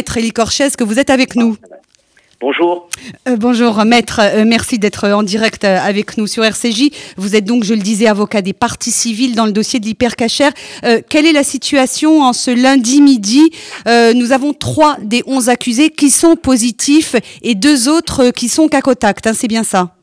Maître Elie Corchès, que vous êtes avec nous. Bonjour. Euh, bonjour maître, euh, merci d'être en direct euh, avec nous sur RCJ. Vous êtes donc, je le disais, avocat des parties civiles dans le dossier de l'hypercachère. quelle est la situation en ce lundi midi? Nous avons trois des onze accusés qui sont positifs et deux autres qui sont cas contact, hein, c'est bien ça?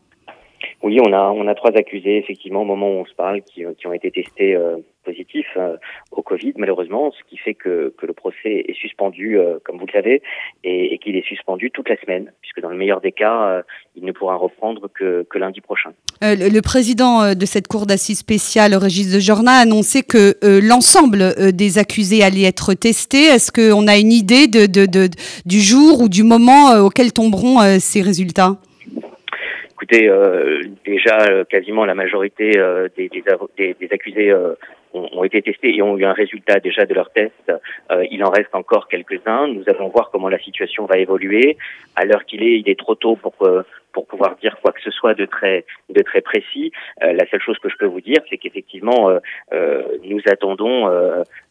Oui, on a trois accusés effectivement au moment où on se parle qui, qui ont été testés euh, positifs euh, au Covid malheureusement, ce qui fait que, le procès est suspendu euh, comme vous le savez et, qu'il est suspendu toute la semaine puisque dans le meilleur des cas il ne pourra reprendre que, lundi prochain. Le, président de cette cour d'assises spéciale, Régis de Jorna, a annoncé que l'ensemble des accusés allaient être testés. Est-ce qu'on a une idée du jour ou du moment auquel tomberont ces résultats? Euh, déjà euh, quasiment la majorité euh, des, des, des, accusés ont, été testés et ont eu un résultat déjà de leur test. il en reste encore quelques-uns. Nous allons voir comment la situation va évoluer. À l'heure qu'il est, il est trop tôt pour pour pouvoir dire quoi que ce soit de très de très précis. Euh, la seule chose que je peux vous dire, c'est qu'effectivement, euh, euh, nous attendons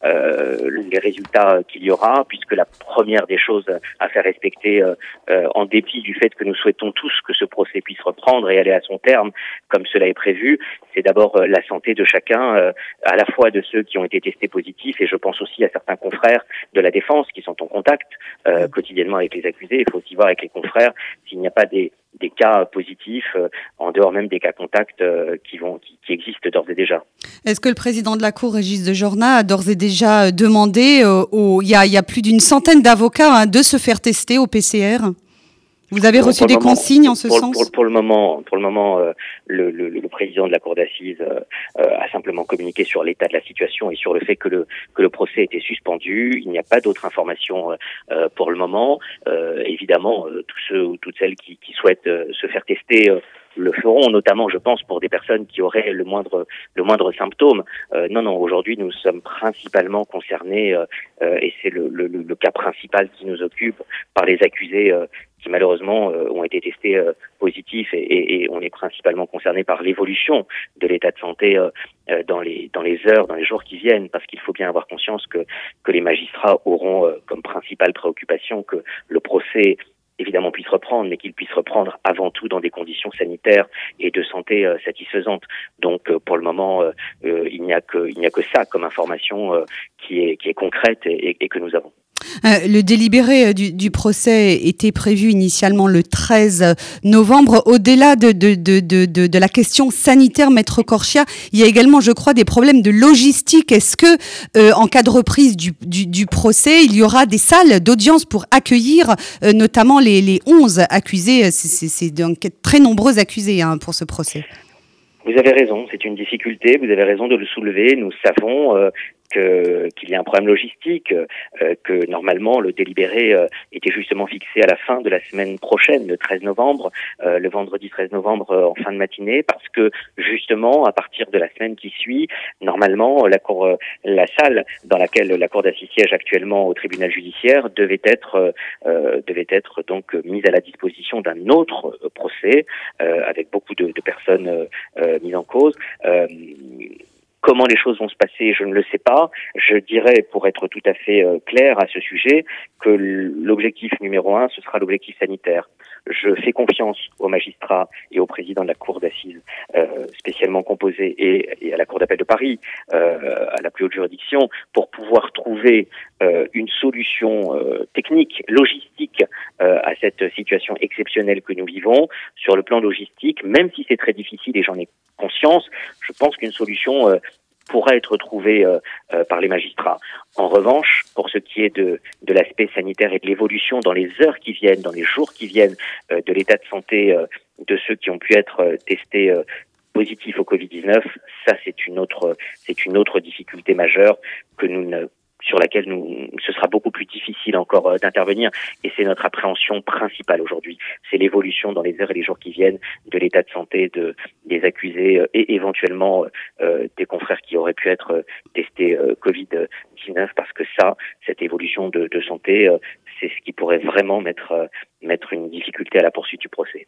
les résultats qu'il y aura, puisque la première des choses à faire respecter, en dépit du fait que nous souhaitons tous que ce procès puisse reprendre et aller à son terme, comme cela est prévu, c'est d'abord la santé de chacun, à la fois de ceux qui ont été testés positifs, et je pense aussi à certains confrères de la défense qui sont en contact quotidiennement avec les accusés. Il faut aussi voir avec les confrères s'il n'y a pas des des cas positifs, euh, en dehors même des cas contacts euh, qui, vont, qui, existent d'ores et déjà. Est-ce que le président de la Cour, Régis de Jorna, a d'ores et déjà demandé, au, il, y a, y a plus d'une centaine d'avocats, hein, de se faire tester au PCR vous avez reçu des consignes en ce sens pour, le moment, pour le moment, euh, le, le, le, président de la cour d'assises euh, euh, a simplement communiqué sur l'état de la situation et sur le fait que le que le procès était suspendu. Il n'y a pas d'autres informations pour le moment. évidemment, tous ceux ou toutes celles qui, qui souhaitent se faire tester le feront, notamment, je pense, pour des personnes qui auraient le moindre le moindre symptôme. Euh, non, non, aujourd'hui, nous sommes principalement concernés, euh, euh, et c'est le, le, le, cas principal qui nous occupe, par les accusés qui malheureusement ont été testés positifs, et, et, on est principalement concerné par l'évolution de l'état de santé dans les dans les heures, dans les jours qui viennent, parce qu'il faut bien avoir conscience que que les magistrats auront comme principale préoccupation que le procès évidemment puisse reprendre, mais qu'il puisse reprendre avant tout dans des conditions sanitaires et de santé euh, satisfaisantes. Donc euh, pour le moment, euh, il n'y a que ça comme information qui est qui est concrète et que nous avons. Euh, le délibéré euh, du, procès était prévu initialement le 13 novembre. Au-delà de, la question sanitaire, Maître Corchia, il y a également, je crois, des problèmes de logistique. Est-ce que, euh, en cas de reprise du, du, procès, il y aura des salles d'audience pour accueillir notamment les, les 11 accusés? C'est donc très nombreux accusés hein, pour ce procès. Vous avez raison, c'est une difficulté, vous avez raison de le soulever. Nous savons qu'il y a un problème logistique, euh, que normalement le délibéré euh, était justement fixé à la fin de la semaine prochaine, le 13 novembre, euh, le vendredi 13 novembre en fin de matinée, parce que justement à partir de la semaine qui suit, normalement la cour, la salle dans laquelle la cour d'assises siège actuellement au tribunal judiciaire devait être devait être donc mise à la disposition d'un autre procès avec beaucoup de, de personnes mises en cause. Comment les choses vont se passer, je ne le sais pas. Je dirais, pour être tout à fait euh, clair à ce sujet, que l'objectif numéro un, ce sera l'objectif sanitaire. Je fais confiance aux magistrats et au président de la Cour d'assises euh, spécialement composée et, à la Cour d'appel de Paris, euh, à la plus haute juridiction, pour pouvoir trouver une solution technique, logistique à cette situation exceptionnelle que nous vivons. Sur le plan logistique, même si c'est très difficile et j'en ai conscience, je pense qu'une solution euh, pourra être trouvée euh, euh, par les magistrats. En revanche, pour ce qui est de, de l'aspect sanitaire et de l'évolution dans les heures qui viennent, dans les jours qui viennent, de l'état de santé de ceux qui ont pu être testés positifs au Covid-19, ça c'est une autre c'est une autre difficulté majeure que nous ne sur laquelle nous, ce sera beaucoup plus difficile encore euh, d'intervenir. Et c'est notre appréhension principale aujourd'hui. C'est l'évolution dans les heures et les jours qui viennent de l'état de santé de, des accusés euh, et éventuellement euh, des confrères qui auraient pu être testés Covid-19 parce que ça, cette évolution de, de santé, c'est ce qui pourrait vraiment mettre, mettre une difficulté à la poursuite du procès.